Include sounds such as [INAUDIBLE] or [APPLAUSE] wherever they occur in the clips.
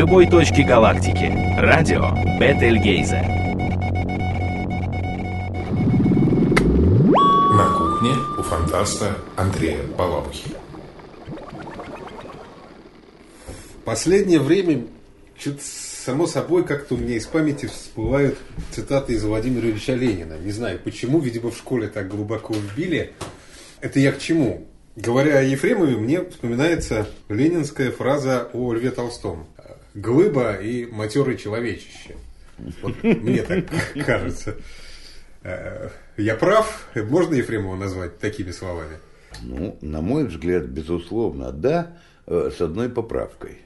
любой точке галактики. Радио Бетельгейзе. На кухне у фантаста Андрея Балабухи. Последнее время что-то само собой как-то у меня из памяти всплывают цитаты из Владимира Ильича Ленина. Не знаю почему, видимо в школе так глубоко вбили. Это я к чему? Говоря о Ефремове, мне вспоминается ленинская фраза о Льве Толстом. Глыба и матерый человечище. Вот мне так [LAUGHS] кажется. Э, я прав? Можно Ефремова назвать такими словами? Ну, на мой взгляд, безусловно, да, э, с одной поправкой.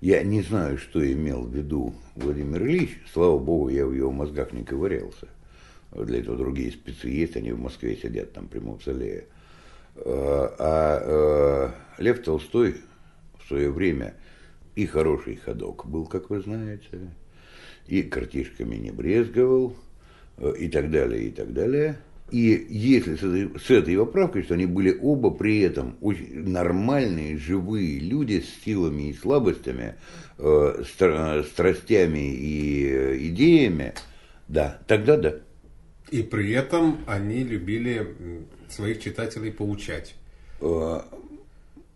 Я не знаю, что имел в виду Владимир Ильич. Слава богу, я в его мозгах не ковырялся. Для этого другие спецы есть, они в Москве сидят там при Мавзолее. Э, а Лев Толстой в свое время и хороший ходок был, как вы знаете, и картишками не брезговал, э, и так далее, и так далее. И если с этой, с этой поправкой, что они были оба при этом очень нормальные, живые люди с силами и слабостями, э, страстями и э, идеями, да, тогда да. И при этом они любили своих читателей поучать. Э,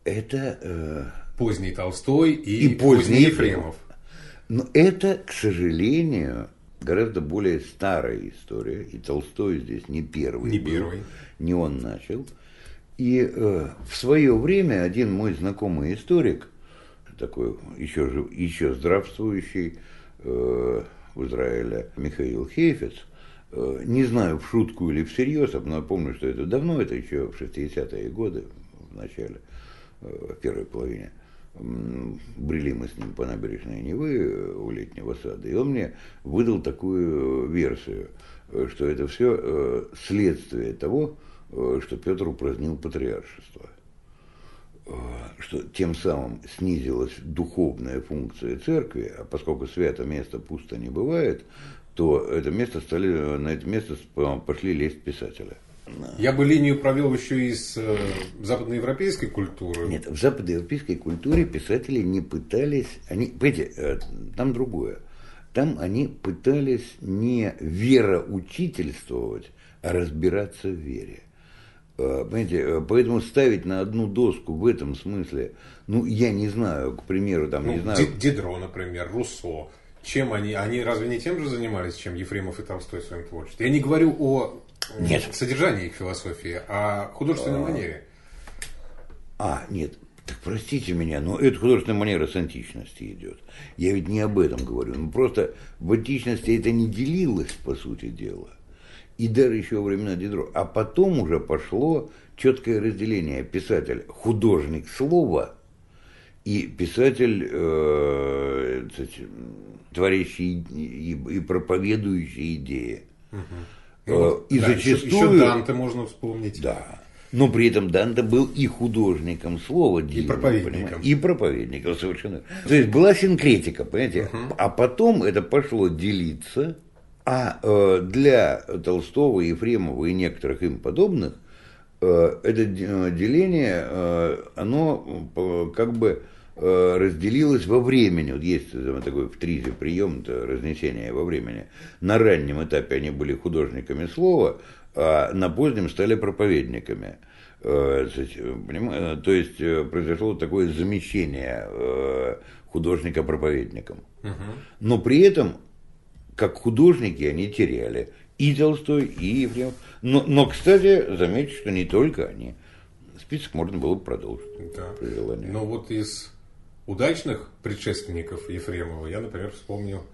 это поздний Толстой и, и поздний Ефремов. Но это, к сожалению, гораздо более старая история, и Толстой здесь не первый. Не был, первый. Не он начал. И э, в свое время один мой знакомый историк, такой еще, еще здравствующий э, в Израиле Михаил Хейфец, э, не знаю, в шутку или всерьез, но я помню, что это давно, это еще в 60-е годы, в начале, э, в первой половине – брели мы с ним по набережной Невы э, у летнего сада, и он мне выдал такую версию, э, что это все э, следствие того, что Петр упразднил патриаршество что тем самым снизилась духовная функция церкви, а поскольку свято место пусто не бывает, то это место стали, на это место пошли лезть писателя. Я бы линию провел еще из э, западноевропейской культуры. Нет, в западноевропейской культуре писатели не пытались, они, понимаете, э, там другое. Там они пытались не вероучительствовать, а разбираться в вере. Э, понимаете, э, поэтому ставить на одну доску в этом смысле, ну, я не знаю, к примеру, там, ну, не знаю... Дидро, например, Руссо. Чем они? Они разве не тем же занимались, чем Ефремов и Толстой в своем творчестве? Я не говорю о нет. содержании их философии, а художественной а... манере. А, нет, так простите меня, но это художественная манера с античности идет. Я ведь не об этом говорю. Ну, просто в античности это не делилось, по сути дела. И даже еще во времена Дидро. А потом уже пошло четкое разделение. Писатель, художник слова и писатель, э, творящий и, и проповедующий идеи. Угу. Ну, и да, зачастую... Еще, еще Данте можно вспомнить. Да. Но при этом Данте был и художником слова, и проповедником. И проповедником, совершенно. То есть была синкретика, понимаете? Угу. А потом это пошло делиться, а э, для Толстого, Ефремова и некоторых им подобных э, это деление, э, оно э, как бы Э, разделилось во времени. Вот есть такой в тризе прием разнесения во времени. На раннем этапе они были художниками слова, а на позднем стали проповедниками. Э, то есть э, произошло такое замещение художника проповедником. Но при этом, как художники, они теряли и Толстой, и Ефремов. Но, но, кстати, замечу, что не только они. Список можно было бы продолжить. Да. Но вот из удачных предшественников Ефремова я, например, вспомнил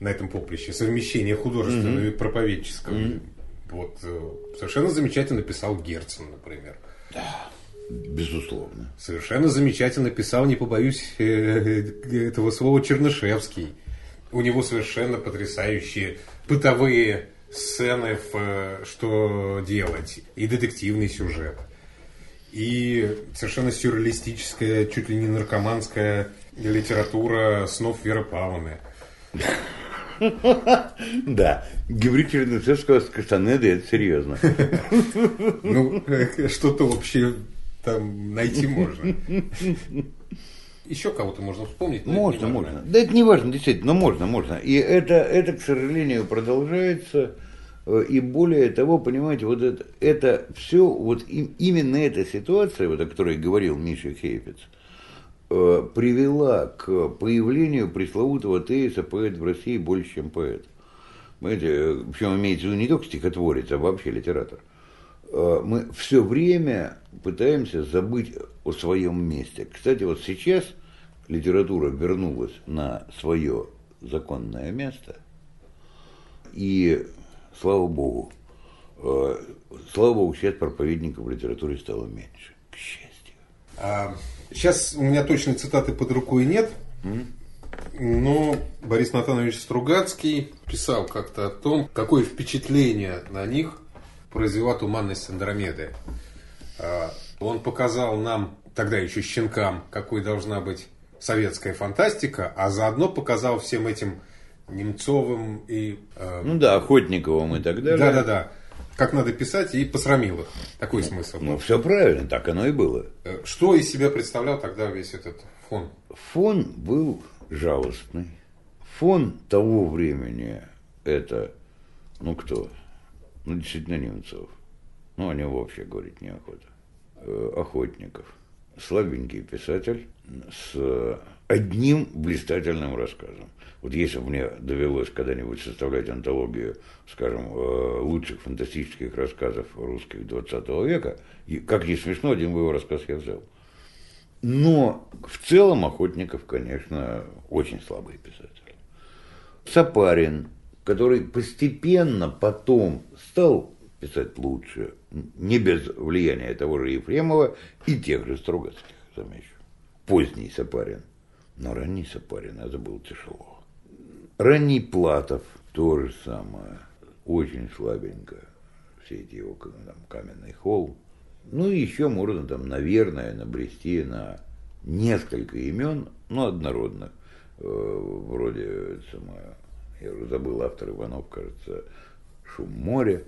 на этом поприще совмещение художественного mm-hmm. и проповедческого. Mm-hmm. Вот э, совершенно замечательно писал Герцен, например. Да, безусловно. Совершенно замечательно писал, не побоюсь э, э, этого слова, Чернышевский. У него совершенно потрясающие бытовые сцены в «Что делать» и детективный сюжет и совершенно сюрреалистическая, чуть ли не наркоманская литература снов Веры Павловны. [LAUGHS] Да, гибрид Чернышевского с Кастанеды, это серьезно. [LAUGHS] Ну, что-то вообще там найти можно. [LAUGHS] Еще кого-то можно вспомнить. Можно, можно. Да это не важно, действительно, но можно, можно. И это, это, к сожалению, продолжается. Э, и более того, понимаете, вот это, это все, вот им, именно эта ситуация, вот о которой говорил Миша Хейфиц, э, привела к появлению пресловутого тезиса «поэт в России больше, чем поэт». Понимаете, э, причем имеется в виду не только стихотворец, а вообще литератор. Мы все время пытаемся забыть о своем месте. Кстати, вот сейчас литература вернулась на свое законное место, и слава богу, э, слава богу, сейчас проповедников в литературе стало меньше, к счастью. А, сейчас у меня точной цитаты под рукой нет, mm? но Борис Натанович Стругацкий писал как-то о том, какое впечатление на них произвела туманность Андромеды. А, он показал нам, тогда еще щенкам, какой должна быть советская фантастика, а заодно показал всем этим Немцовым и... Э, ну да, Охотниковым и так далее. Да-да-да. Как надо писать и посрамил их. Такой ну, смысл. Ну, все правильно, так оно и было. Э, что из себя представлял тогда весь этот фон? Фон был жалостный. Фон того времени это, ну кто? Ну, действительно, Немцов. Ну, о нем вообще говорить неохота. Э, охотников. Слабенький писатель с одним блистательным рассказом. Вот если бы мне довелось когда-нибудь составлять антологию, скажем, э, лучших фантастических рассказов русских 20 века, и, как ни смешно, один бы его рассказ я взял. Но в целом Охотников, конечно, очень слабый писатель. Сапарин, который постепенно потом стал писать лучше, не без влияния того же Ефремова и тех же Стругацких, замечу. Поздний Сапарин. Но ранний Сапарин это было тяжело. Ранний Платов то же самое. Очень слабенько. Все эти его там, каменный холл. Ну, и еще можно там, наверное, набрести на несколько имен, но однородных. Э, вроде, самое, я уже забыл, автор Иванов, кажется, «Шум моря»,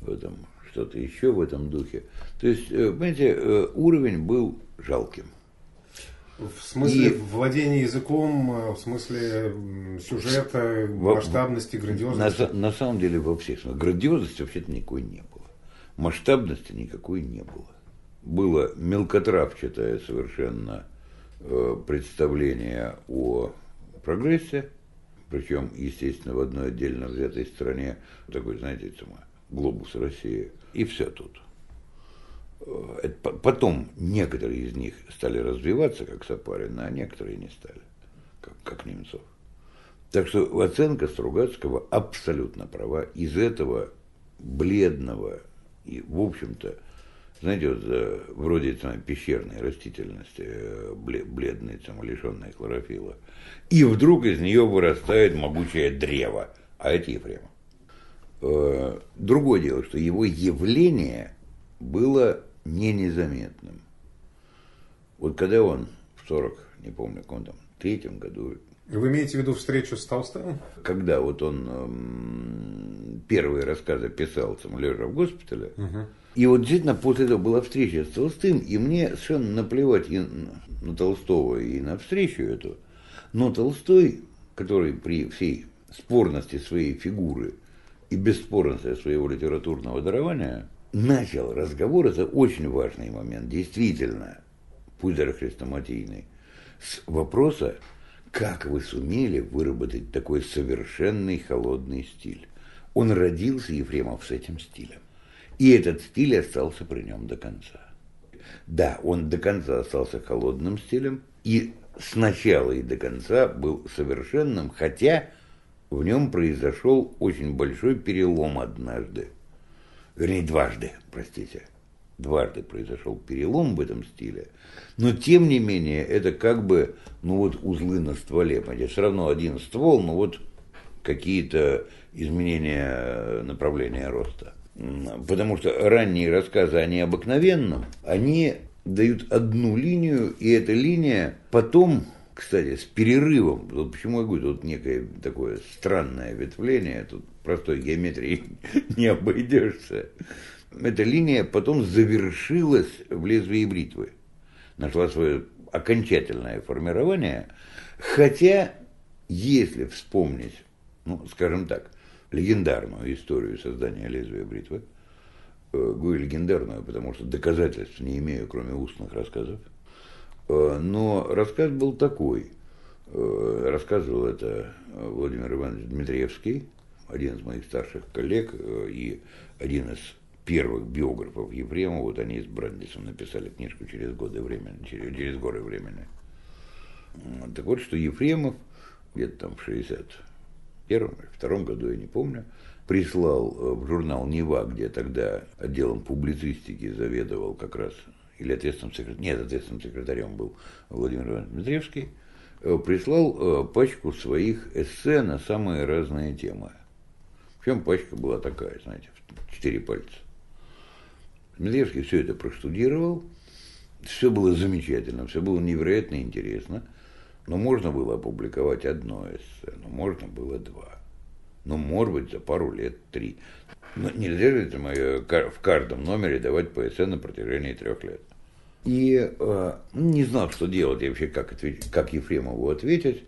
в этом, что-то еще в этом духе. То есть, э, понимаете, э, уровень был жалким. В смысле и владения языком, э, в смысле сюжета, масштабности, грандиозности? На, на самом деле во всех смыслах. Грандиозности вообще-то никакой не было. Масштабности никакой не было. Было мелкотравчатое совершенно э, представление о прогрессе, причем, естественно, в одной отдельно взятой стране, такой, знаете, глобус России, и все тут. Э, потом некоторые из них стали развиваться, как Сапарин, а некоторые не стали, как, как Немцов. Так что оценка Стругацкого абсолютно права. Из этого бледного и, в общем-то, знаете, вот, э, вроде там, пещерной растительности, э, бледной, там, лишенной хлорофила, и вдруг из нее вырастает могучее древо, а это Ефремов. Другое дело, что его явление было не незаметным. Вот когда он в 40, не помню, каком там, третьем году... Вы имеете в виду встречу с Толстым? Когда вот он эм, первые рассказы писал, там, лежа в госпитале, угу. и вот действительно после этого была встреча с Толстым, и мне совершенно наплевать и на Толстого, и на встречу эту, но Толстой, который при всей спорности своей фигуры и бесспорности своего литературного дарования – начал разговор, это очень важный момент, действительно, пусть даже хрестоматийный, с вопроса, как вы сумели выработать такой совершенный холодный стиль. Он родился, Ефремов, с этим стилем. И этот стиль остался при нем до конца. Да, он до конца остался холодным стилем, и сначала и до конца был совершенным, хотя в нем произошел очень большой перелом однажды – вернее, дважды, простите, дважды произошел перелом в этом стиле, но тем не менее это как бы, ну вот узлы на стволе, понимаете, все равно один ствол, но вот какие-то изменения направления роста. Потому что ранние рассказы о необыкновенном, они дают одну линию, и эта линия потом, кстати, с перерывом, вот почему я говорю, тут некое такое странное ветвление, тут простой геометрии [LAUGHS] не обойдешься. Эта линия потом завершилась в лезвии бритвы. Нашла свое окончательное формирование. Хотя, если вспомнить, ну, скажем так, легендарную историю создания лезвия бритвы, э, говорю легендарную, потому что доказательств не имею, кроме устных рассказов, но рассказ был такой. Э, рассказывал это Владимир Иванович Дмитриевский, один из моих старших коллег и один из первых биографов Ефремова, вот они с Брандисом написали книжку через годы времени, через, через горы времени. Так вот, что Ефремов где-то там в 61 втором году, я не помню, прислал э, в журнал «Нева», где тогда отделом публицистики заведовал как раз, или ответственным секретарем, нет, ответственным секретарем был Владимир Иванович Дмитриевский, э, прислал э, пачку своих эссе на самые разные темы. Причем пачка была такая, знаете, в четыре пальца. Дмитриевский все это проштудировал, все было замечательно, все было невероятно интересно, но можно было опубликовать одно эссе, но можно было два. Ну, может быть, за пару лет три. Но нельзя же это в каждом номере давать эссе на протяжении трех лет. И э, не знал, что делать, и вообще как, ответить, как Ефремову ответить.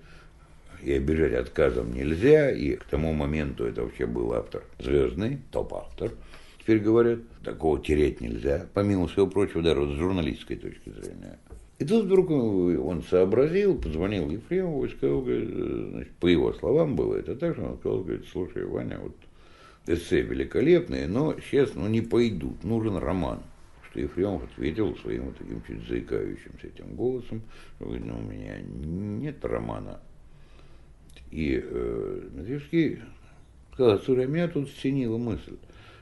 И обижать отказом нельзя, и к тому моменту это вообще был автор звездный, топ-автор – теперь говорят, такого тереть нельзя, помимо всего прочего, даже с журналистской точки зрения. И тут вдруг он сообразил, позвонил Ефремову и сказал, значит, по его словам было это так, что он сказал, говорит, слушай, Ваня, вот эссе великолепные, но сейчас ну, не пойдут, нужен роман. Что Ефремов ответил своим вот таким чуть заикающимся этим голосом, что говорит, ну, у меня нет романа. И э, Матвеевский сказал, слушай, меня тут стенила мысль.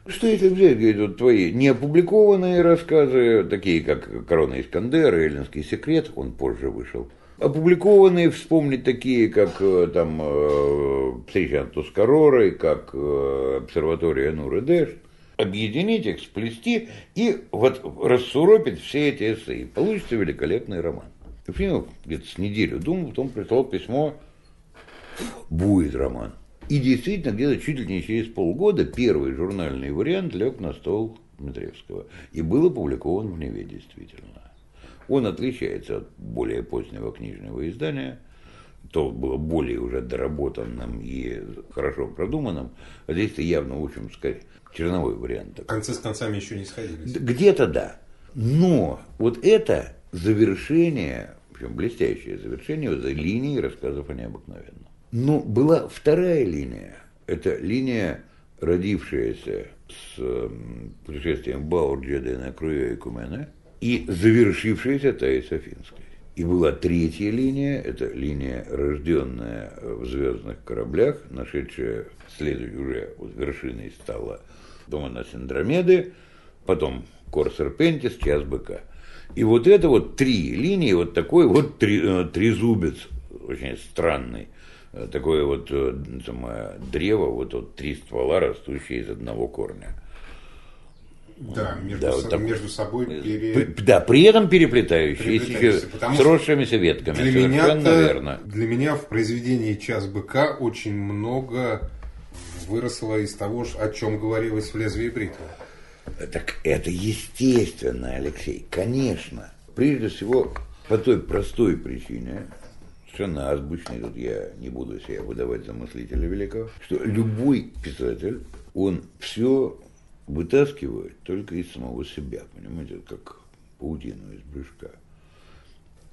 Что если взять, вот твои неопубликованные рассказы, такие как «Корона Искандера», «Эллинский секрет», он позже вышел, опубликованные, вспомнить такие, как э, там э, «Встреча с Тускаророй», как э, «Обсерватория Нуры Дэш», объединить их, сплести и вот рассуропить все эти эссе. Получится великолепный роман. Ефремов где-то с неделю думал, потом прислал письмо, будет роман. И действительно, где-то чуть ли не через полгода первый журнальный вариант лег на стол Дмитриевского и был опубликован в Неве действительно. Он отличается от более позднего книжного издания, то было более уже доработанным и хорошо продуманным, а здесь-то явно, в общем, сказать, черновой вариант. Концы с концами еще не сходились. Где-то да. Но вот это завершение, причем блестящее завершение вот, линии рассказов о необыкновенном. Но была вторая линия. Это линия, родившаяся с пришествием Баурджеда на Круя и Кумена и завершившаяся Таи Софинской. И была третья линия, это линия, рожденная в звездных кораблях, нашедшая следующей уже вот вершиной стала Дома на Синдромеды, потом Кор Серпентис, Час Быка. И вот это вот три линии, вот такой вот три, э, трезубец, очень странный – такое вот э, самое, древо, вот, вот три ствола, растущие из одного корня. Да, между, да, со, вот так, между собой пере... Да, при этом переплетающиеся, сросшимися ветками. Для меня, верно. для меня в произведении «Час быка» очень много выросло из того, о чем говорилось в «Лезвии бритвы». Так это естественно, Алексей, конечно. Прежде всего, по той простой причине, совершенно азбучный, тут я не буду себя выдавать за мыслителя великого, что любой писатель, он все вытаскивает только из самого себя, понимаете, как паутину из брюшка.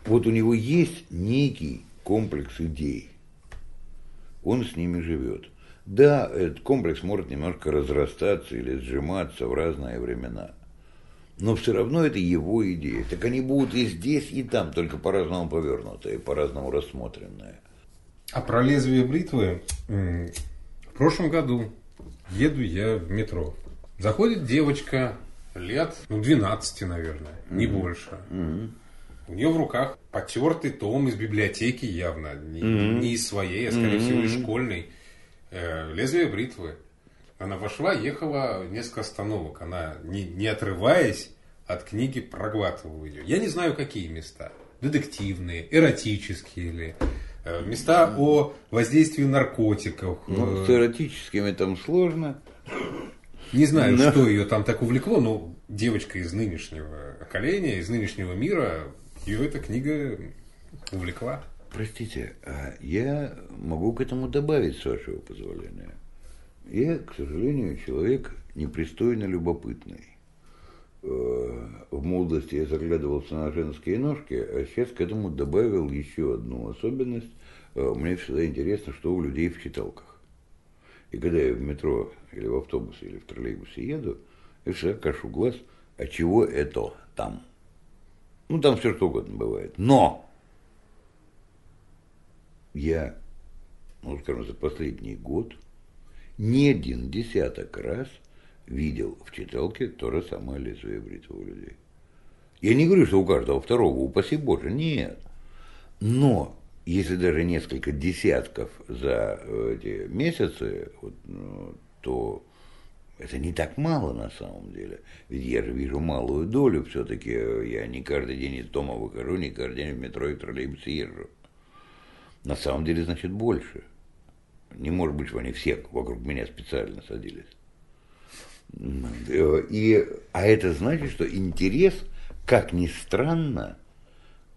Вот у него есть некий комплекс идей, он с ними живет. Да, этот комплекс может немножко разрастаться или сжиматься в разные времена – но все равно это его идея. Так они будут и здесь, и там, только по-разному повернутые, по-разному рассмотренные. А про лезвие бритвы в прошлом году еду я в метро. Заходит девочка лет, ну, 12, наверное, не mm-hmm. больше. Mm-hmm. У нее в руках потертый том из библиотеки явно, не, mm-hmm. не из своей, а скорее mm-hmm. всего из школьной. Э, лезвие бритвы. Она вошла, ехала несколько остановок. Она, не, не отрываясь от книги, проглатывала ее. Я не знаю, какие места. Детективные, эротические или э, места о воздействии наркотиков. Ну, с эротическими там сложно. Не знаю, но... что ее там так увлекло, но девочка из нынешнего поколения, из нынешнего мира Ее эта книга увлекла. Простите, а я могу к этому добавить, с вашего позволения. Я, к сожалению, человек непристойно любопытный. Э, в молодости я заглядывался на женские ножки, а сейчас к этому добавил еще одну особенность. Э, Мне всегда интересно, что у людей в читалках. И когда я в метро или в автобусе или в троллейбусе еду, я всегда кашу глаз, а чего это там? Ну, там все что угодно бывает. Но я, ну, скажем, за последний год не один десяток раз видел в читалке то же самое лезвие бритвы у людей. Я не говорю, что у каждого второго, упаси Боже, нет. Но если даже несколько десятков за эти месяцы, вот, ну, то это не так мало на самом деле. Ведь я же вижу малую долю все-таки. Я не каждый день из дома выхожу, не каждый день в метро и троллейбусе езжу. На самом деле, значит, больше. Не может быть, что они все вокруг меня специально садились. И, а это значит, что интерес, как ни странно,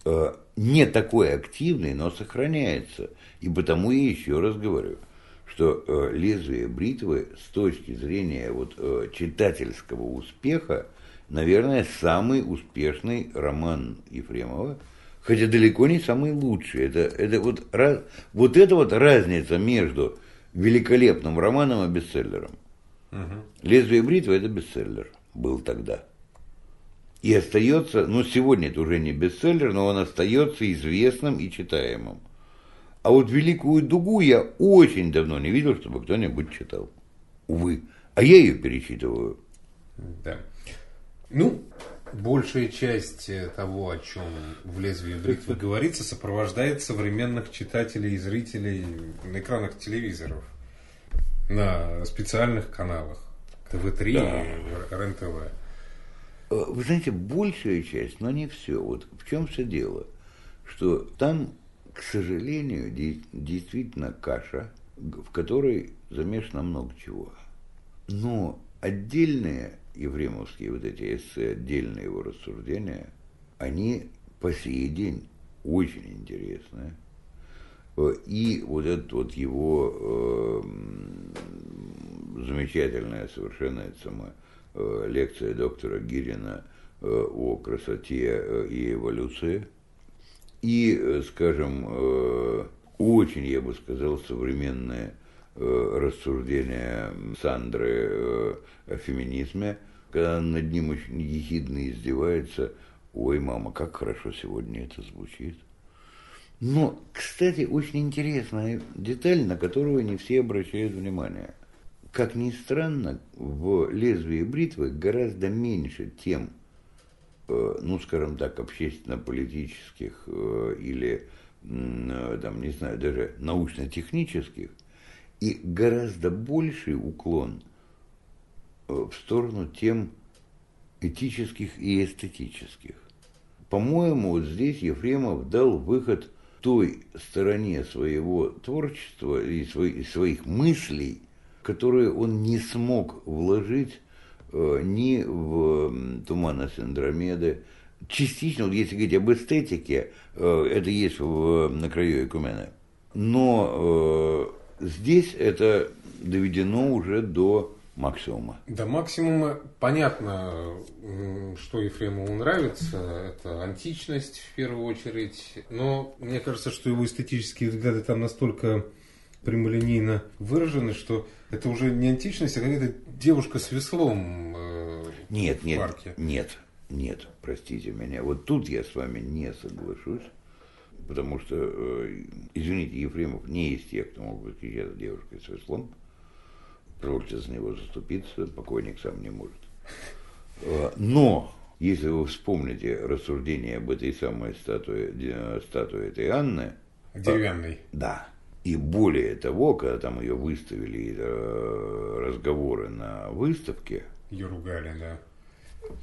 э, не такой активный, но сохраняется. И потому я еще раз говорю, что э, лезвие бритвы с точки зрения вот, э, читательского успеха, наверное, самый успешный роман Ефремова, хотя далеко не самый лучший. Это, это вот, раз, вот это вот разница между великолепным романом и бестселлером. «Лезвие бритвы» – это бестселлер, был тогда. И остается, ну сегодня это уже не бестселлер, но он остается известным и читаемым. А вот «Великую дугу» я очень давно не видел, чтобы кто-нибудь читал. Увы. А я ее перечитываю. Да. Ну, большая часть э, того, о чем в лезвии бритвы [LAUGHS] говорится, сопровождает современных читателей и зрителей на экранах телевизоров, на специальных каналах, ТВ-3 Да. и РЕН-ТВ. Э, Вы знаете, большая часть, но не все. Вот в чем все дело? Что там, к сожалению, де- действительно каша, в которой замешано много чего. Но отдельные ефремовские вот эти эссе, отдельные его рассуждения, они по сей день очень интересные. Э, И вот этот вот его э, замечательная совершенно это самое, э, лекция доктора Гирина э, о красоте э, и эволюции. И, э, скажем, э, очень, я бы сказал, современное э, рассуждение Сандры о феминизме, когда она над ним очень ехидно издевается. Ой, мама, как хорошо сегодня это звучит. Но, кстати, очень интересная деталь, на которую не все обращают внимание. Как ни странно, в лезвии бритвы гораздо меньше тем, э, ну, скажем так, общественно-политических э, или, там, не знаю, даже научно-технических, и гораздо больший уклон э, в сторону тем этических и эстетических. По-моему, вот здесь Ефремов дал выход той стороне своего творчества и свои- своих мыслей, которые он не смог вложить э, ни в «Туманность Андромеды». Частично, вот если говорить об эстетике, э, это есть в, «На краю Экумена». Но здесь это доведено уже до максимума. До максимума понятно, что Ефремову нравится. Это античность в первую очередь. Но мне кажется, что его эстетические взгляды там настолько прямолинейно выражены, что это уже не античность, а какая-то девушка с веслом э, Нет, в нет, парке. нет, нет, простите меня. Вот тут я с вами не соглашусь, потому что, э, извините, Ефремов не из тех, кто мог кричать девушкой с веслом. Позвольте за него заступиться, покойник сам не может. Э, Но, если вы вспомните рассуждение об этой самой статуе, статуе этой Анны, Деревянный. да. И более того, когда там ее выставили, э, разговоры на выставке, Ее ругали, да.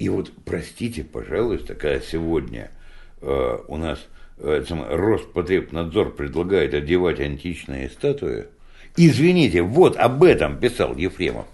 и вот, простите, пожалуйста, когда сегодня э, у нас э, Роспотребнадзор предлагает одевать античные статуи, извините, вот об этом писал Ефремов.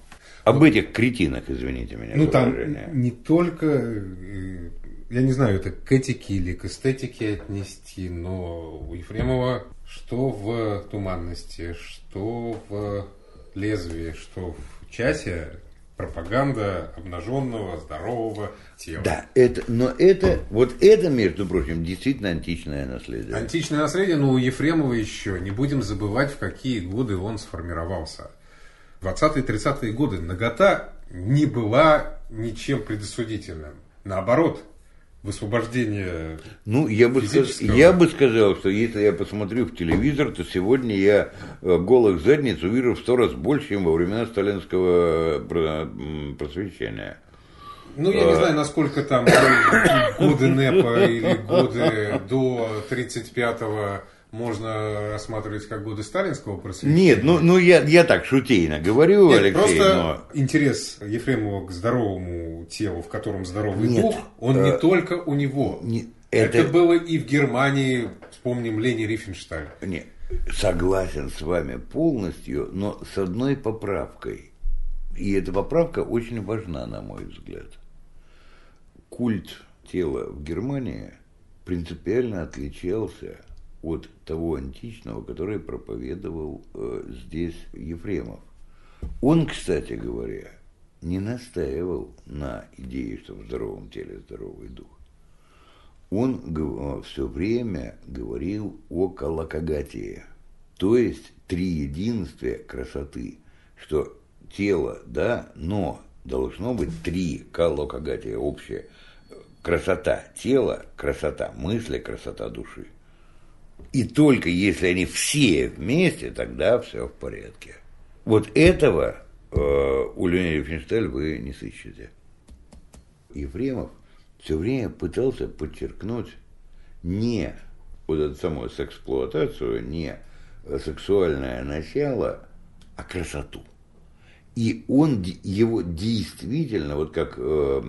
Об этих кретинах, извините меня. Ну там выражение. не только э, я не знаю, это к этике или к эстетике отнести, но у Ефремова что в туманности, что в лезвии, что в часе пропаганда обнаженного, здорового тела. Да, это, но это, вот это, между прочим, действительно античное наследие. Античное наследие, но у Ефремова еще. Не будем забывать, в какие годы он сформировался. 20-30-е годы нагота не была ничем предосудительным. Наоборот, высвобождение Ну, я бы, сказ... я бы сказал, что если я посмотрю в телевизор, то сегодня я э, голых задниц увижу в сто раз больше, чем во времена сталинского э, просвещения. Ну, я не а. знаю, насколько там годы НЭПа или годы до 35-го можно рассматривать как годы сталинского просвещения. Нет, ну, ну я, я так шутейно говорю, Нет, Алексей. Просто но... интерес Ефремова к здоровому телу, в котором здоровый Нет, дух, он э, не только у него. Не, это... это было и в Германии, вспомним Лени Рифеншталь. Нет, согласен с вами полностью, но с одной поправкой. И эта поправка очень важна, на мой взгляд. Культ тела в Германии принципиально отличался от того античного, который проповедовал э, здесь Ефремов. Он, кстати говоря, не настаивал на идее, что в здоровом теле здоровый дух. Он э, все время говорил о колокогатии, то есть три единстве красоты, что тело, да, но должно быть три колокогатия общее. Красота тела, красота мысли, красота души. И только если они все вместе, тогда все в порядке. Вот этого э, у Леонида Финшталь вы не сыщете. Ефремов все время пытался подчеркнуть не вот эту самую сексплуатацию, не сексуальное начало, а красоту. И он его действительно, вот как э,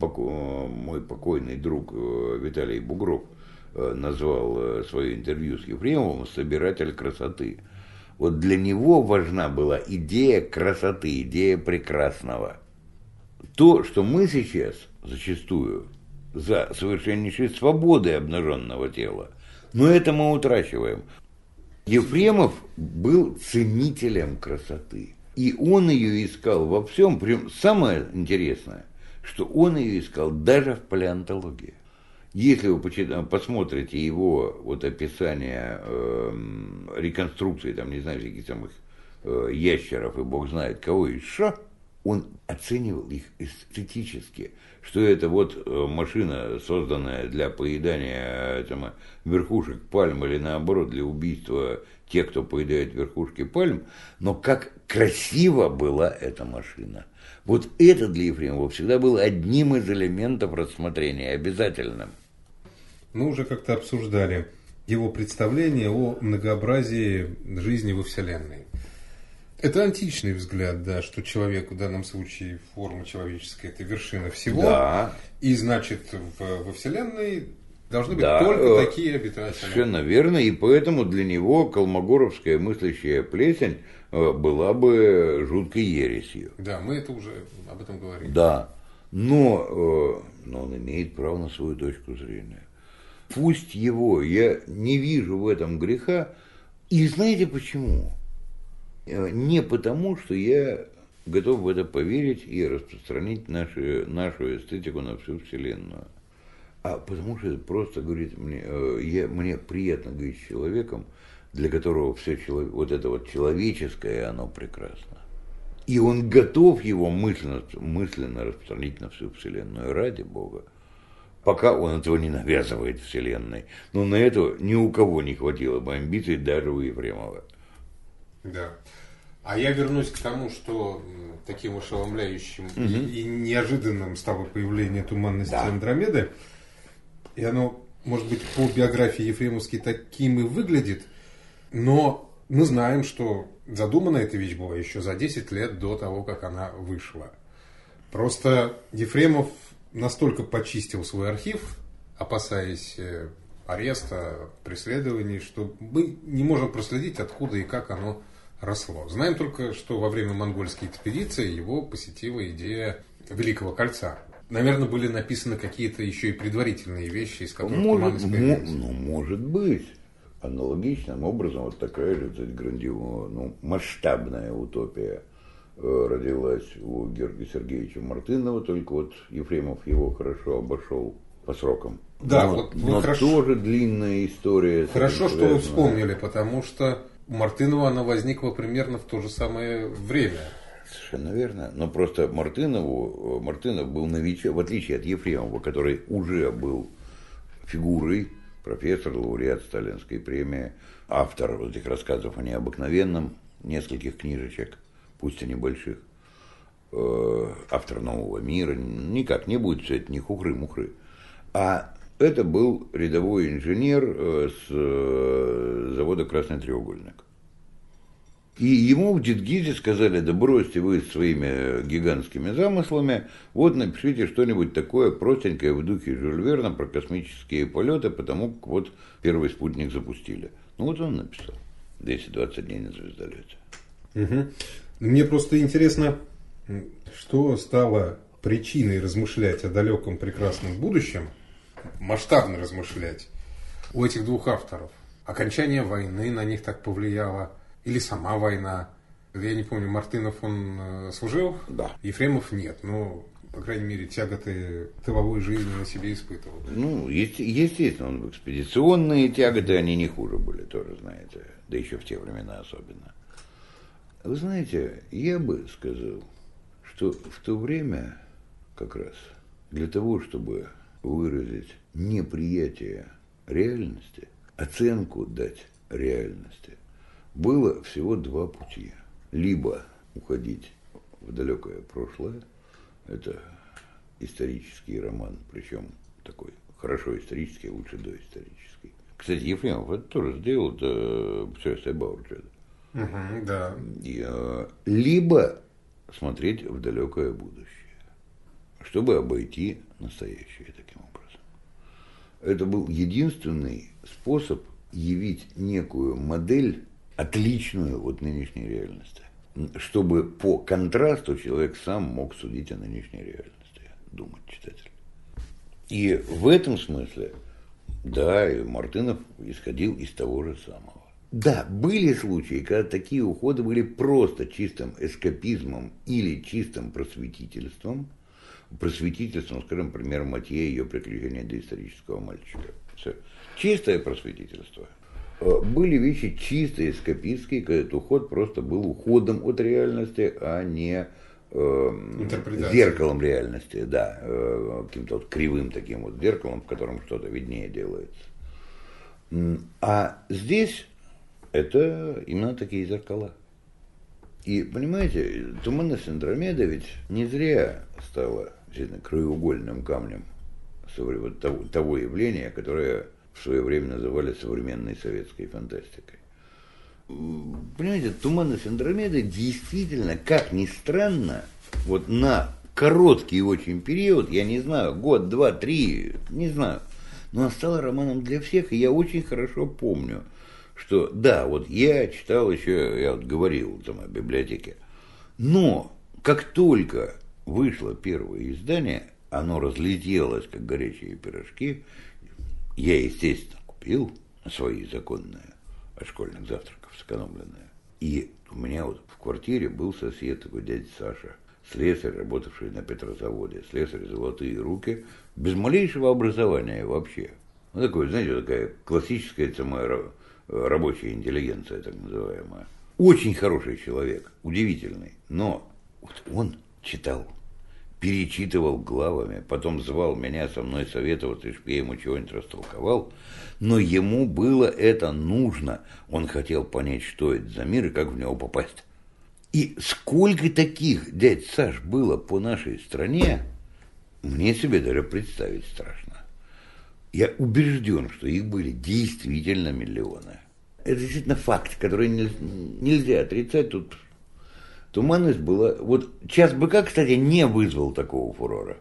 поко, мой покойный друг э, Виталий Бугров – Э, назвал э, свое интервью с Ефремовым «Собиратель красоты». Вот для него важна была идея красоты, идея прекрасного. То, что мы сейчас зачастую за совершеннейшей свободой обнаженного тела, но это мы утрачиваем. Ефремов был ценителем красоты. И он ее искал во всем. Самое интересное, что он ее искал даже в палеонтологии. Если вы посмотрите его вот описание э, реконструкции, там, не знаю, всяких самых э, ящеров и бог знает кого еще, он оценивал их эстетически, что это вот э, машина, созданная для поедания там, верхушек пальм или наоборот для убийства тех, кто поедает верхушки пальм, но как красиво была эта машина. Вот это для Ефремова всегда было одним из элементов рассмотрения, обязательным. Мы уже как-то обсуждали его представление о многообразии жизни во Вселенной. Это античный взгляд, да, что человек в данном случае форма человеческая это вершина всего. Да. И значит в, во Вселенной должны быть да, только э, такие обитатели. Совершенно верно, и поэтому для него Колмогоровская мыслящая плесень э, была бы жуткой ересью. Да, мы это уже об этом говорили. Да, но, э, но он имеет право на свою точку зрения. Пусть его, я не вижу в этом греха. И знаете почему? Не потому, что я готов в это поверить и распространить наши, нашу эстетику на всю Вселенную. А потому что это просто говорит мне, э, я, мне приятно говорить с человеком, для которого все человек, вот это вот человеческое, оно прекрасно. И он готов его мысленно, мысленно распространить на всю Вселенную ради Бога пока он этого не навязывает Вселенной. Но на это ни у кого не хватило бы амбиций, даже у Ефремова. Да. А я вернусь к тому, что таким ошеломляющим угу. и, и неожиданным стало появление туманности да. Андромеды. И оно, может быть, по биографии Ефремовской таким и выглядит, но мы знаем, что задумана эта вещь была еще за 10 лет до того, как она вышла. Просто Ефремов настолько почистил свой архив, опасаясь э, ареста, преследований, что мы не можем проследить, откуда и как оно росло. Знаем только, что во время монгольской экспедиции его посетила идея Великого Кольца. наверное, были написаны какие-то еще и предварительные вещи, из которых Может, появилась. ну, может быть. Аналогичным образом вот такая же так сказать, грандио- ну, масштабная утопия родилась у Георгия Сергеевича Мартынова, только вот Ефремов его хорошо обошел по срокам. Да, но, вот но хорошо- тоже длинная история. Хорошо, что вы вспомнили, потому что у Мартынова она возникла примерно в то же самое время. Совершенно верно. Но просто Мартынову, э, Мартынов был новичок, в отличие от Ефремова, который уже был фигурой, профессор, лауреат Сталинской премии, автор вот этих рассказов о необыкновенном, нескольких книжечек, пусть и небольших, э, автор «Нового мира», никак не будет все это не хухры-мухры. А это был рядовой инженер э, с э, завода «Красный треугольник». И ему в Дедгизе сказали, да бросьте вы своими гигантскими замыслами, вот напишите что-нибудь такое простенькое в духе Жюль Верна про космические полеты, потому как вот первый спутник запустили. Ну вот он написал. 220 дней на звездолете. Мгм. Мне просто интересно, что стало причиной размышлять о далеком прекрасном будущем, масштабно размышлять у этих двух авторов. Окончание войны на них так повлияло, или сама война. Я не помню, Мартынов он э, служил? Да. Ефремов нет. Ну, по крайней мере, тяготы тыловой жизни на себе испытывал. Ну, естественно, он в экспедиционные тяготы, они не хуже были, тоже знаете, да еще в те времена особенно. Вы знаете, я бы сказал, что в то время как раз для того, чтобы выразить неприятие реальности, оценку дать реальности, было всего два пути. Либо уходить в далекое прошлое, это исторический роман, причем такой хорошо исторический, лучше доисторический. Кстати, Ефремов это тоже сделал, это все Баурчеда. Мгм, да. Э, либо смотреть в далекое будущее, чтобы обойти настоящее таким образом. Это был единственный способ явить некую модель, отличную от нынешней реальности, чтобы по контрасту человек сам мог судить о нынешней реальности, думать читатель. И в этом смысле, да, и Мартынов исходил из того же самого. Да, были случаи, когда такие уходы были просто чистым эскапизмом или чистым просветительством. Просветительством, скажем, например, Матье и ее приключения до исторического мальчика. Все. Чистое просветительство. Э, Были вещи чисто эскапистские, когда этот уход просто был уходом от реальности, а не э, зеркалом реальности, да, э, каким-то вот кривым таким вот зеркалом, в котором что-то виднее делается. А здесь это именно такие зеркала. И, понимаете, туманность Андромеда ведь не зря стала действительно краеугольным камнем вот того, того явления, которое в свое время называли современной советской фантастикой. Понимаете, туманность Андромеды действительно, как ни странно, вот на короткий очень период, я не знаю, год, два, три, не знаю, но она стала романом для всех, и я очень хорошо помню, что да, вот я читал еще, я вот говорил там о библиотеке, но как только вышло первое издание, оно разлетелось, как горячие пирожки, я, естественно, купил свои законные от школьных завтраков сэкономленные. И у меня вот в квартире был сосед, такой дядя Саша, слесарь, работавший на петрозаводе, слесарь золотые руки, без малейшего образования вообще. Ну, такой, знаете, такая классическая самая рабочая интеллигенция, так называемая. Очень хороший человек, удивительный. Но вот он читал, перечитывал главами, потом звал меня со мной советоваться, чтобы я ему чего-нибудь растолковал. Но ему было это нужно. Он хотел понять, что это за мир и как в него попасть. И сколько таких дядь Саш было по нашей стране, мне себе даже представить страшно. Я убежден, что их были действительно миллионы. Это действительно факт, который нель- нельзя отрицать. Тут туманность была... Вот час быка, кстати, не вызвал такого фурора.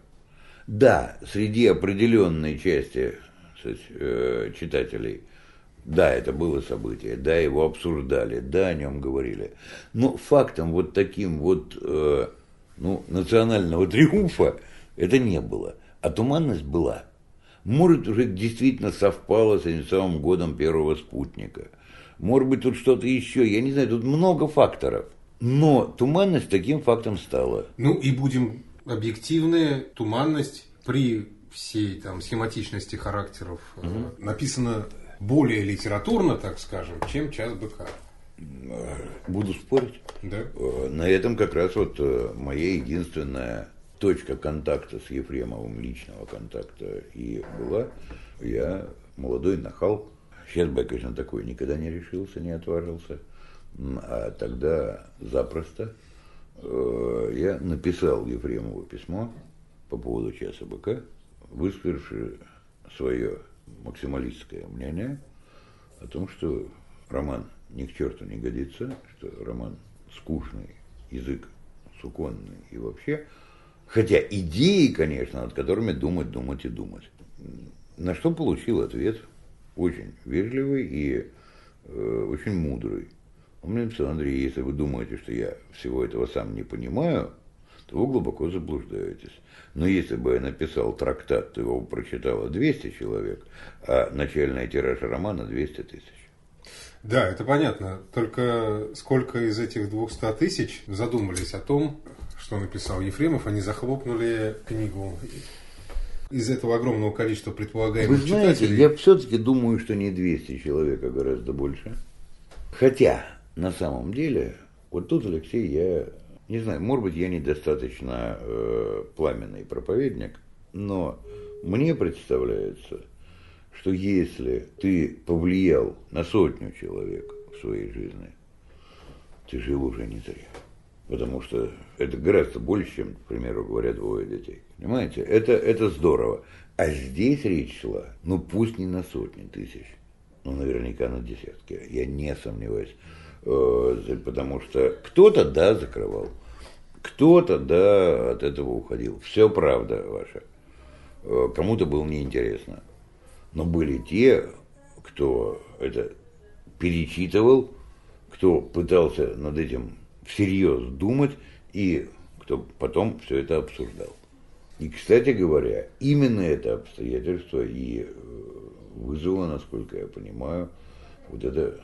Да, среди определенной части кстати, э, читателей, да, это было событие, да, его обсуждали, да, о нем говорили. Но фактом вот таким вот, э, ну, национального [LAUGHS] триумфа Это не было. А туманность была. Может, уже действительно совпало с этим самым годом первого спутника. Может быть, тут что-то еще. Я не знаю, тут много факторов. Но туманность таким фактом стала. Ну и будем объективны, туманность при всей там схематичности характеров угу. написана более литературно, так скажем, чем час быка. Буду спорить. Да. Э, на этом как раз вот э, моя единственная точка контакта с Ефремовым, личного контакта и была. Я молодой нахал. Сейчас бы я, конечно, такой никогда не решился, не отважился. А тогда запросто э, я написал Ефремову письмо по поводу часа быка, высказавши свое максималистское мнение о том, что роман ни к черту не годится, что роман скучный, язык суконный и вообще – Хотя идеи, конечно, над которыми думать, думать и думать. На что получил ответ очень вежливый и э, очень мудрый. Он мне написал, Андрей, если вы думаете, что я всего этого сам не понимаю, то вы глубоко заблуждаетесь. Но если бы я написал трактат, то его прочитало 200 человек, а начальная тираж романа 200 тысяч. Да, это понятно. Только сколько из этих 200 тысяч задумались о том, что написал Ефремов, они захлопнули книгу из этого огромного количества предполагаемых Вы знаете, читателей. я все-таки думаю, что не 200 человек, а гораздо больше. Хотя, на самом деле, вот тут, Алексей, я не знаю, может быть, я недостаточно э, пламенный проповедник, но мне представляется, что если ты повлиял на сотню человек в своей жизни, ты жил уже не зря. Потому что это гораздо больше, чем, к примеру, говоря, двое детей. Понимаете? Это, это здорово. А здесь речь шла, ну пусть не на сотни тысяч, но наверняка на десятки. Я не сомневаюсь. Э, потому что кто-то, да, закрывал. Кто-то, да, от этого уходил. Все правда ваша. Э, кому-то было неинтересно. Но были те, кто это перечитывал, кто пытался над этим всерьез думать и кто потом все это обсуждал. И, кстати говоря, именно это обстоятельство и э, вызвало, насколько я понимаю, вот это...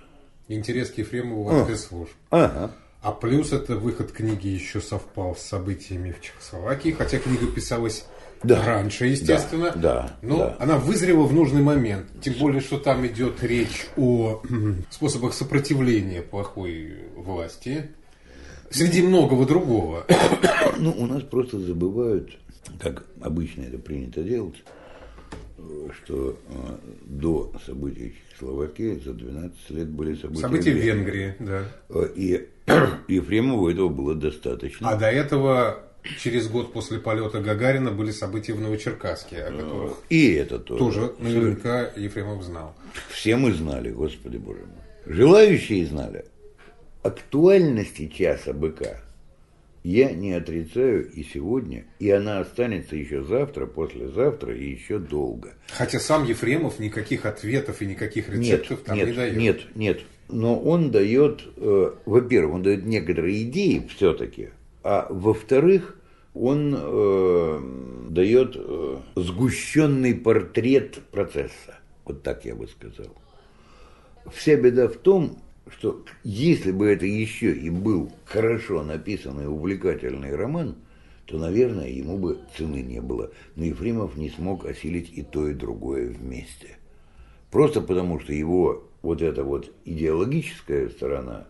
Интерес к Ефремову от спецслужб. Ага. А плюс это выход книги еще совпал с событиями в Чехословакии, хотя книга писалась да. раньше, естественно. Да, да, Но да. она вызрела в нужный момент. Тем более, что там идет речь о [CLEARS THROAT] способах сопротивления плохой власти. Среди многого другого. [COUGHS] Ну, у нас просто забывают, как обычно это принято делать, что э, до событий Чехословакии за 12 лет были события, события в Венгрии. да. Э, и [CLEARS THROAT] Ефремову этого было достаточно. А до этого через год после полета Гагарина были события в Новочеркасске, о которых и это тоже. тоже наверняка Ефремов знал. Все мы знали, Господи Боже мой. Желающие знали актуальности часа быка я не отрицаю и сегодня, и она останется еще завтра, послезавтра и еще долго. Хотя сам Ефремов никаких ответов и никаких рецептов нет, там нет, не дает. Нет, нет. Но он дает, э, во-первых, он дает некоторые идеи все-таки, а во-вторых, он э, дает э, сгущенный портрет процесса. Вот так я бы сказал. Вся беда в том, что если бы это еще и был хорошо написанный увлекательный роман, то, наверное, ему бы цены не было. Но Ефремов не смог осилить и то, и другое вместе. Просто потому, что его вот эта вот идеологическая сторона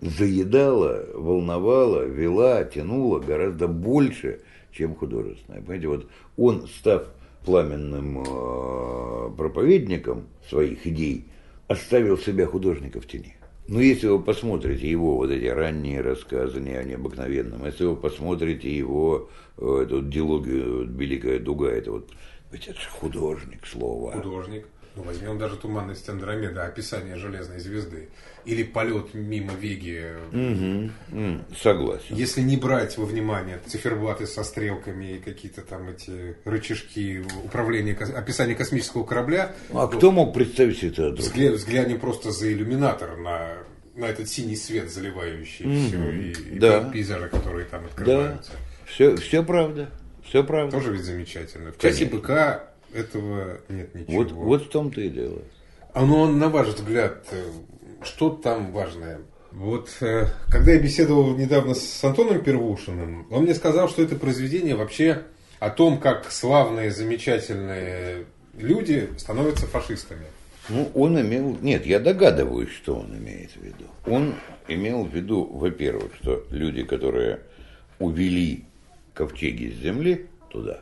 заедала, волновала, вела, тянула гораздо больше, чем художественная. Понимаете, вот он, став пламенным э, проповедником своих идей, оставил себя художника в тени. Но ну, если вы посмотрите его вот эти ранние рассказы не о необыкновенном, если вы посмотрите его э, эту дилогию «Великая дуга», это вот, ведь это художник, слово. Художник. Ну, возьмем даже «Туманность Андромеда», описание железной звезды. Или полет мимо Веги. Угу. Согласен. Если не брать во внимание циферблаты со стрелками и какие-то там эти рычажки управления, описание космического корабля. А то, кто мог представить это? Взгля, взглянем просто за иллюминатор на, на этот синий свет, заливающий mm-hmm. все, и, и да. пейзажи, которые там открываются. Да. Все, все правда. Все правда. Тоже ведь замечательно. В часе быка этого нет ничего. Вот, вот в том-то и дело. А ну, на ваш взгляд, э, что там важное? Вот, э, когда я беседовал недавно с Антоном Первушиным, он мне сказал, что это произведение вообще о том, как славные, замечательные люди становятся фашистами. Ну, он имел... Нет, я догадываюсь, что он имеет в виду. Он имел в виду, во-первых, что люди, которые увели ковчеги с земли туда,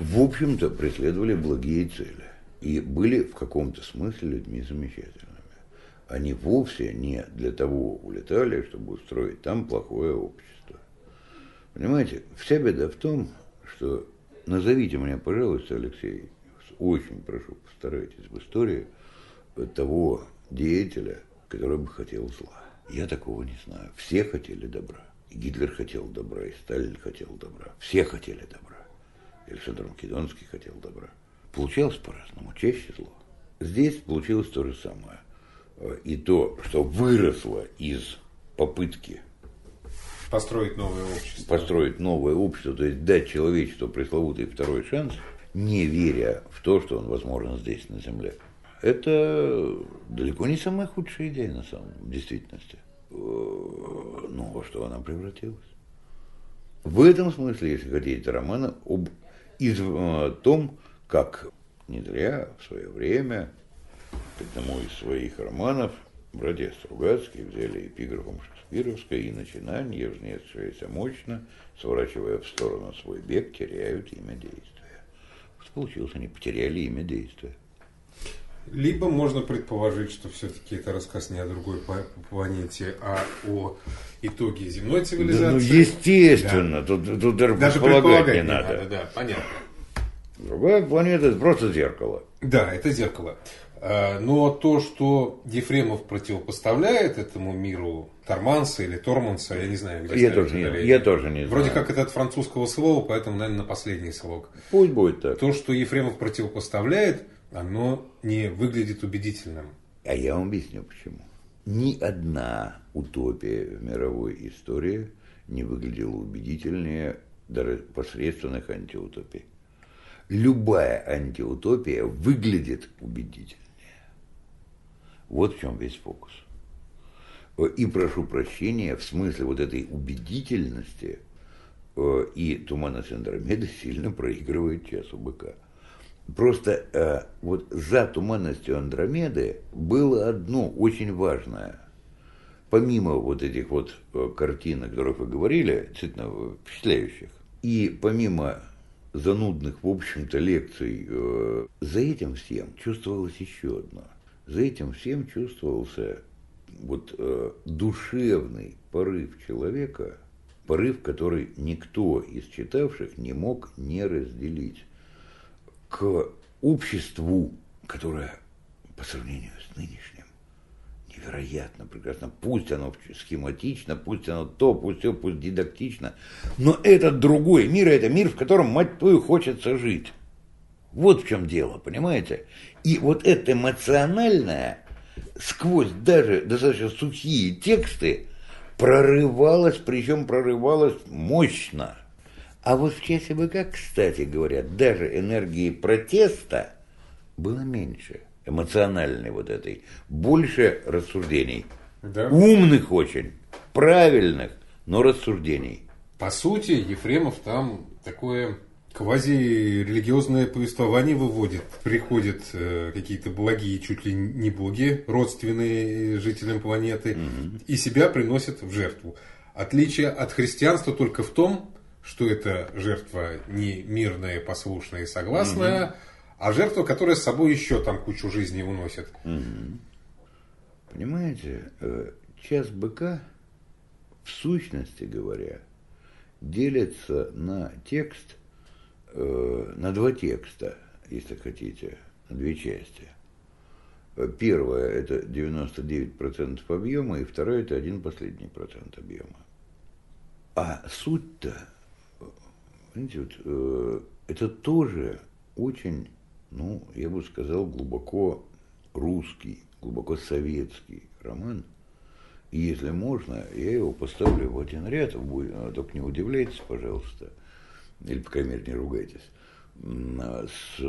в общем-то, преследовали благие цели. И были в каком-то смысле людьми замечательными. Они вовсе не для того улетали, чтобы устроить там плохое общество. Понимаете, вся беда в том, что назовите мне, пожалуйста, Алексей, очень прошу, постарайтесь в истории того деятеля, который бы хотел зла. Я такого не знаю. Все хотели добра. И Гитлер хотел добра, и Сталин хотел добра. Все хотели добра. Александр Македонский хотел добра. Получалось по-разному, чаще зло. Здесь получилось то же самое. И то, что выросло из попытки Построить новое общество. построить новое общество, то есть дать человечеству пресловутый второй шанс, не веря в то, что он возможен здесь, на Земле. Это далеко не самая худшая идея, на самом в действительности. Ну, во что она превратилась? В этом смысле, если хотите, романа об из, э, том, как не зря в свое время к одному из своих романов братья Стругацкие взяли эпиграфом Шекспировской и начинание, взнесшееся мощно, сворачивая в сторону свой бег, теряют имя действия. Вот получилось, они потеряли имя действия. Либо можно предположить, что все-таки это рассказ не о другой пла- планете, а о итоге земной Да, цивилизации. ну, естественно, тут, тут даже, Даже предполагать не надо. да, понятно. Другая планета – это просто зеркало. Да, это зеркало. А, Но то, что Ефремов противопоставляет этому миру Торманса или Торманса, я не знаю, где Я тоже, не, я тоже не Вроде знаю. как это от французского слова, поэтому, наверное, на последний слог. Пусть будет так. То, что Ефремов противопоставляет, оно не выглядит убедительным. А я вам объясню почему. Ни одна утопия в мировой истории не выглядела убедительнее даже посредственных антиутопий. Любая антиутопия выглядит убедительнее. Вот в чем весь фокус. И прошу прощения, в смысле вот этой убедительности э, и туманность Андромеды сильно проигрывает часу быка. Просто э, вот за туманностью Андромеды было одно очень важное. Помимо вот этих вот э, картин, о которых вы говорили, действительно впечатляющих, и помимо занудных, в общем-то, лекций, э, за этим всем чувствовалось еще одно. За этим всем чувствовался вот э, душевный порыв человека, порыв, который никто из читавших не мог не разделить к обществу, которое по сравнению с нынешним невероятно прекрасно. Пусть оно схематично, пусть оно то, пусть все, пусть дидактично, но это другой мир, это мир, в котором, мать твою, хочется жить. Вот в чем дело, понимаете? И вот это эмоциональное, сквозь даже достаточно сухие тексты, прорывалось, причем прорывалось мощно. А вот в часе быка, кстати говоря, даже энергии протеста было меньше, эмоциональной вот этой, больше рассуждений. Да. Умных очень, правильных, но рассуждений. По сути, Ефремов там такое квази-религиозное повествование выводит. Приходят э, какие-то благие, чуть ли не боги, родственные жителям планеты, и себя приносят в жертву. Отличие от христианства только в том, что это жертва не мирная, послушная и согласная, а жертва, которая с собой еще там кучу жизни уносит. Понимаете, э, час быка, в сущности говоря, делится на текст, э, на два текста, если хотите, на две части. Э, Первое – это 99% объема, и второе – это один последний процент объема. А суть-то, понимаете, вот, э, это тоже очень, ну, я бы сказал, глубоко русский, глубоко советский роман. И если можно, я его поставлю в один ряд, вы, э, только не удивляйтесь, пожалуйста, или, по крайней мере, не ругайтесь, с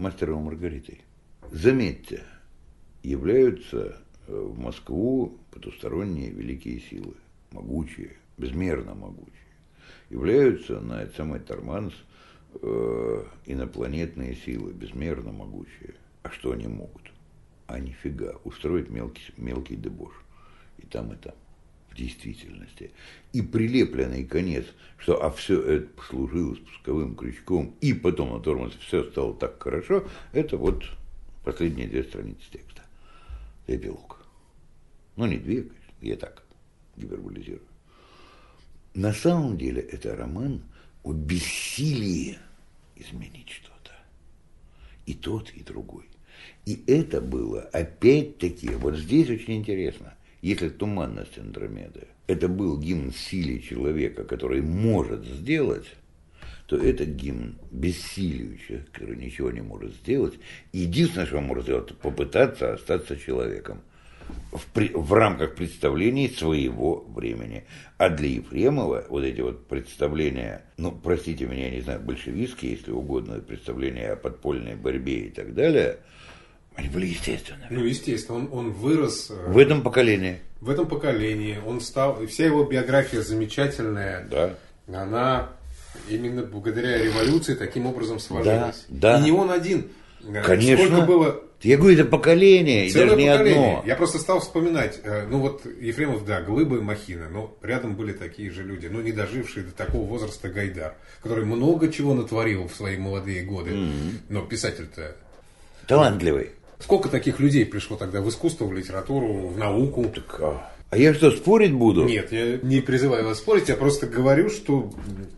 мастером Маргаритой. Заметьте, являются э, в Москву потусторонние великие силы, могучие, безмерно могучие. Являются на этот самый Торманс э, инопланетные силы, безмерно могучие. А что они могут? А нифига, устроить мелкий, мелкий дебош. И там, и там в действительности. И прилепленный конец, что а все это послужило спусковым крючком, и потом на тормозе все стало так хорошо, это вот последние две страницы текста. Эпилог. Ну, не две, конечно, я так гиперболизирую. На самом деле это роман о бессилии изменить что-то. И тот, и другой. И это было, опять-таки, вот здесь очень интересно, если туманность Андромеды – это был гимн силе человека, который может сделать, то это гимн бессилию человека, который ничего не может сделать. единственное, что он может сделать, это попытаться остаться человеком в, при, в рамках представлений своего времени. А для Ефремова вот эти вот представления, ну, простите меня, я не знаю, большевистские, если угодно, представления о подпольной борьбе и так далее – они были естественными. Ну, естественно, он, он вырос... Э, в этом поколении. В этом поколении. Он стал... Вся его биография замечательная. Да. Она именно благодаря революции таким образом сложилась. Да, да. И не он один. Конечно. Сколько было... Я говорю, это поколение, и даже не поколение. одно. Я просто стал вспоминать, э, ну вот Ефремов, да, Глыба и Махина, но рядом были такие же люди, ну не дожившие до такого возраста Гайдар, который много чего натворил в свои молодые годы, mm-hmm. но писатель-то... Талантливый. Сколько таких людей пришло тогда в искусство, в литературу, в науку? Так, а... а я что, спорить буду? Нет, я не призываю вас спорить, я просто говорю, что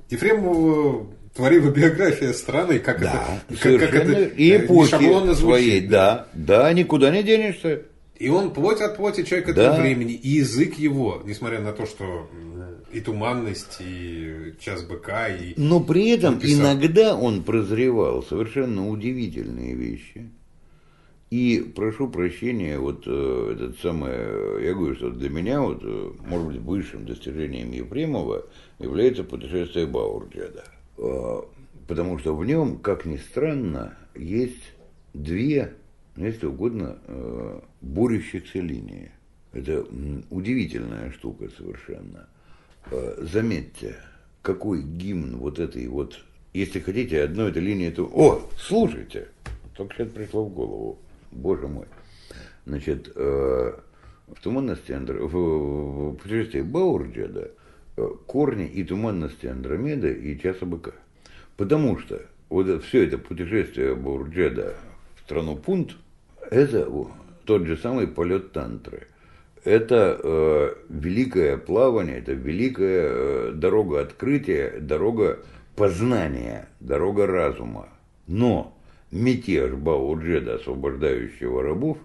Ефремов творила биография страны, как да, это, как, как это и эпохи своей, да, да, никуда не денешься. И он плоть от плоти человек этого да. времени. И язык его, несмотря на то, что и туманность, и час быка, и... Но при этом иногда он прозревал совершенно удивительные вещи. И прошу прощения, вот э, этот самый, я говорю, что для меня, вот, э, может быть, высшим достижением Ефремова является путешествие Баурджеда. Э, потому что в нем, как ни странно, есть две, если угодно, э, борющихся линии. Это удивительная штука совершенно. Э, заметьте, какой гимн вот этой вот, если хотите, одной этой линии, то... О, слушайте! Только сейчас пришло в голову боже мой. Значит, в туманности Андро... в, в путешествии Баурджеда корни и туманности Андромеды и часа быка. Потому что вот все это путешествие Баурджеда в страну Пунт, это тот же самый полет тантры. Это э, великое плавание, это великая э, дорога открытия, дорога познания, дорога разума. Но мятеж Бауджеда, освобождающего рабов,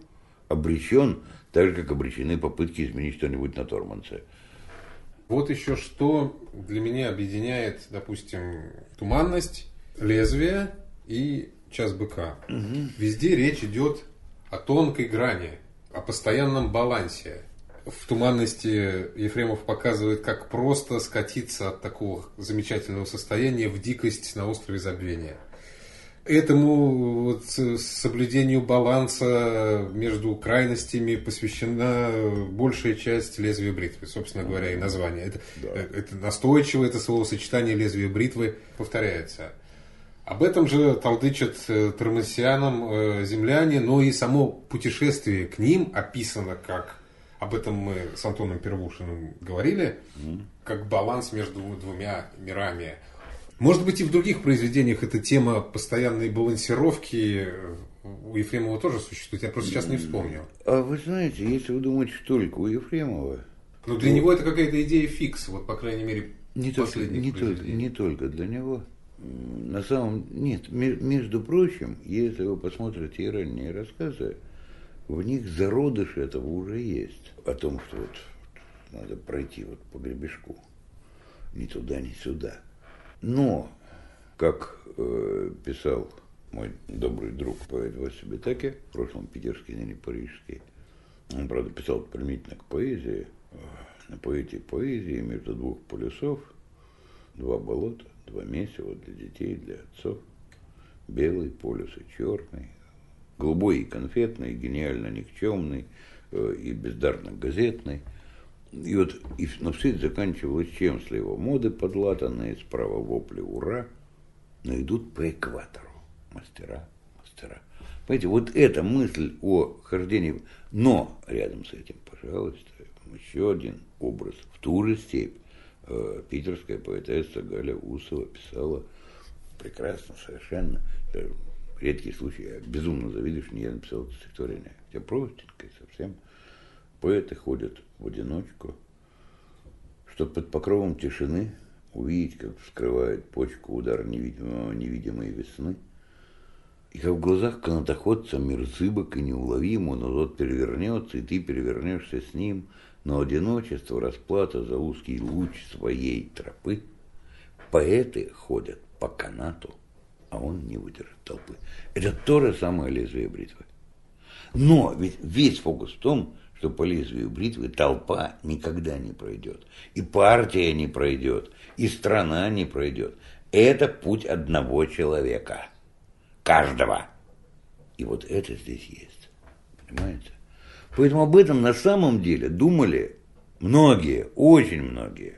обречен, так же, как обречены попытки изменить что-нибудь на Торманце. Вот еще что для меня объединяет, допустим, туманность, лезвие и час быка. Угу. Везде речь идет о тонкой грани, о постоянном балансе. В туманности Ефремов показывает, как просто скатиться от такого замечательного состояния в дикость на острове забвения этому вот, соблюдению баланса между крайностями посвящена большая часть лезвия бритвы, собственно говоря, и название. Это, да. Э, это настойчиво, это словосочетание лезвия бритвы повторяется. Об этом же толдычат э, тормосианам э, земляне, но и само путешествие к ним описано как, об этом мы с Антоном Первушиным говорили, mm. как баланс между двумя мирами – может быть, и в других произведениях эта тема постоянной балансировки у Ефремова тоже существует. Я просто сейчас не вспомнил. А вы знаете, если вы думаете, только у Ефремова... Ну, для то... него это какая-то идея фикс, вот, по крайней мере, не только, не, только, не только для него. На самом нет, между прочим, если вы посмотрите и ранние рассказы, в них зародыш этого уже есть. О том, что вот надо пройти вот по гребешку. Ни туда, ни сюда. Но, как э, писал мой добрый друг поэт Вася Бетаке, в прошлом питерский, ныне парижский, он, правда, писал применительно к поэзии, э, на поэте поэзии между двух полюсов, два болота, Два вот для детей, для отцов. Белый полюс и черный. Голубой и конфетный, гениально никчемный э, и бездарно газетный. И вот, и, но все это заканчивалось чем? Слева моды подлатанные, справа вопли «Ура!», но идут по экватору. Мастера, мастера. Понимаете, вот эта мысль о хождении, но рядом с этим, пожалуйста, еще один образ в ту же степь. Э, питерская поэтесса Галя Усова писала прекрасно, совершенно. Это редкий случай. Я безумно завидую, что не я написал это стихотворение. Хотя простенькое совсем. Поэты ходят в одиночку, чтобы под покровом тишины увидеть, как вскрывает почку удар невидимого, невидимой весны – и как в глазах канатоходца мир зыбок и неуловим, он вот перевернется, и ты перевернешься с ним, но одиночество, расплата за узкий луч своей тропы. Поэты ходят по канату, а он не выдержит толпы. Это то же самое лезвие бритвы. Но ведь весь фокус в том, что по лезвию бритвы толпа никогда не пройдет. И партия не пройдет, и страна не пройдет. Это путь одного человека – каждого. И вот это здесь есть. Понимаете? Поэтому об этом на самом деле думали многие, очень многие.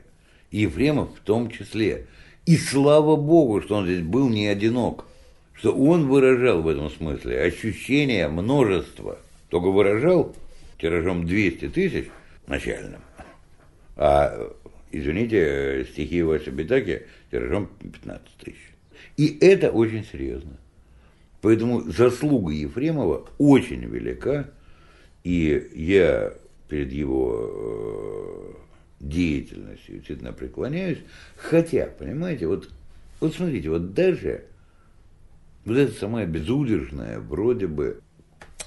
И Ефремов в том числе. И слава Богу, что он здесь был не одинок. Что он выражал в этом смысле ощущение множества. Только выражал тиражом 200 тысяч начальным. А, извините, стихи Вася Битаки тиражом 15 тысяч. И это очень серьезно. Поэтому заслуга Ефремова очень велика, и я перед его э, деятельностью действительно преклоняюсь. Хотя, понимаете, вот, вот смотрите, вот даже вот эта самая безудержная, вроде бы,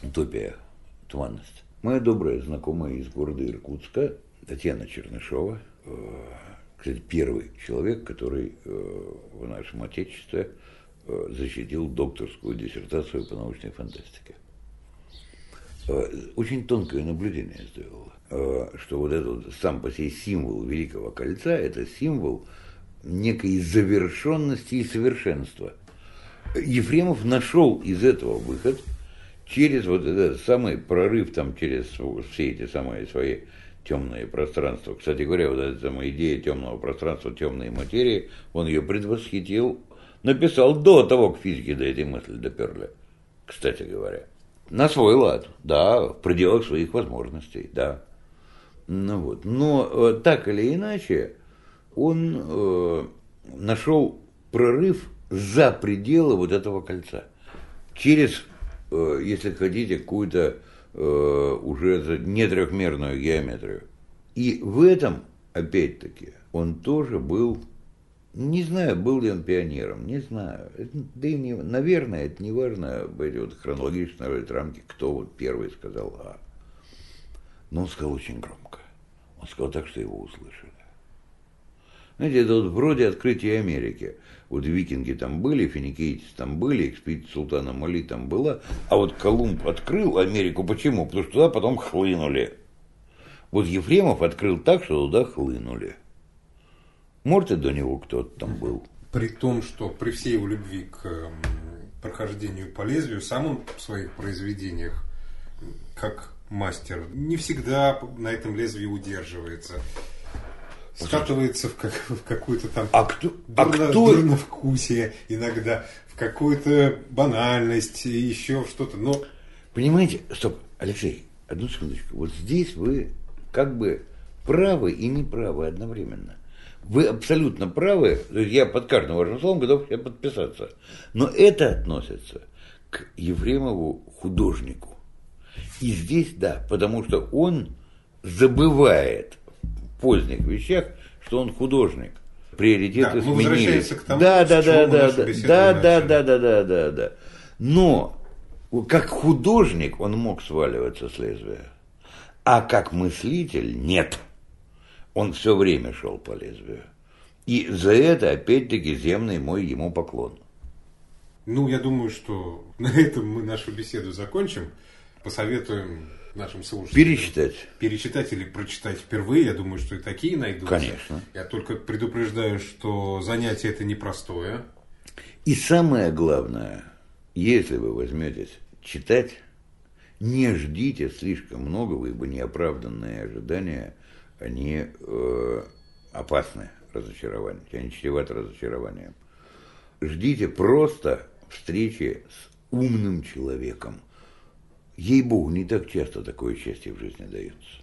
утопия, туманность. Моя добрая знакомая из города Иркутска, Татьяна Чернышова, э, кстати, первый человек, который э, в нашем Отечестве Э, защитил докторскую диссертацию по научной фантастике. Очень тонкое наблюдение сделал, э, что вот этот сам по себе символ Великого Кольца – это символ некой завершенности и совершенства. Ефремов нашел из этого выход через вот этот самый прорыв, там, через все эти самые свои темные пространства. Кстати говоря, вот эта самая идея темного пространства, темной материи, он ее предвосхитил написал до того, как физики до этой мысли доперли, кстати говоря. На свой лад, да, в пределах своих возможностей, да. Ну вот. Но э, так или иначе, он э, нашел прорыв за пределы вот этого кольца. Через, если хотите, какую-то э, уже не трехмерную геометрию. И в этом, опять-таки, он тоже был не знаю, был ли он пионером, не знаю. Да и не, наверное, это не важно, эти вот хронологичные рамки, кто вот первый сказал «а». Но он сказал очень громко. Он сказал так, что его услышали. Знаете, это вот вроде открытия Америки. Вот викинги там были, финикийцы там были, экспедиция султана Мали там была. А вот Колумб открыл Америку. Почему? Потому что туда потом хлынули. Вот Ефремов открыл так, что туда хлынули. Может, и до него кто-то там был. При том, что при всей его любви к прохождению по лезвию, сам он в своих произведениях, как мастер, не всегда на этом лезвии удерживается. Скатывается в, как, в какую-то там а кто, а дурно, кто... дурновкусие иногда, в какую-то банальность, еще что-то. Но... Понимаете, стоп, Алексей, одну секундочку. Вот здесь вы как бы правы и неправы одновременно. Вы абсолютно правы. То есть я под каждым вашим словом готов подписаться. Но это относится к Ефремову художнику. И здесь да, потому что он забывает поздних вещах, что он художник. Приоритеты да, сменились. К тому, да, да, да, да, да, да, да, да, да, да, да, да. Но как художник он мог сваливаться с лезвия, а как мыслитель нет он все время шел по лезвию. И за это, опять-таки, земный мой ему поклон. Ну, я думаю, что [LAUGHS] на этом мы нашу беседу закончим. Посоветуем нашим слушателям. Перечитать. Перечитать или прочитать впервые, я думаю, что и такие найдутся. Конечно. Я только предупреждаю, что занятие это непростое. И самое главное, если вы возьметесь читать, не ждите слишком многого, ибо неоправданные ожидания, они э, опасны разочарование, они чреваты разочарованием. Ждите просто встречи с умным человеком. Ей-богу, не так часто такое счастье в жизни дается.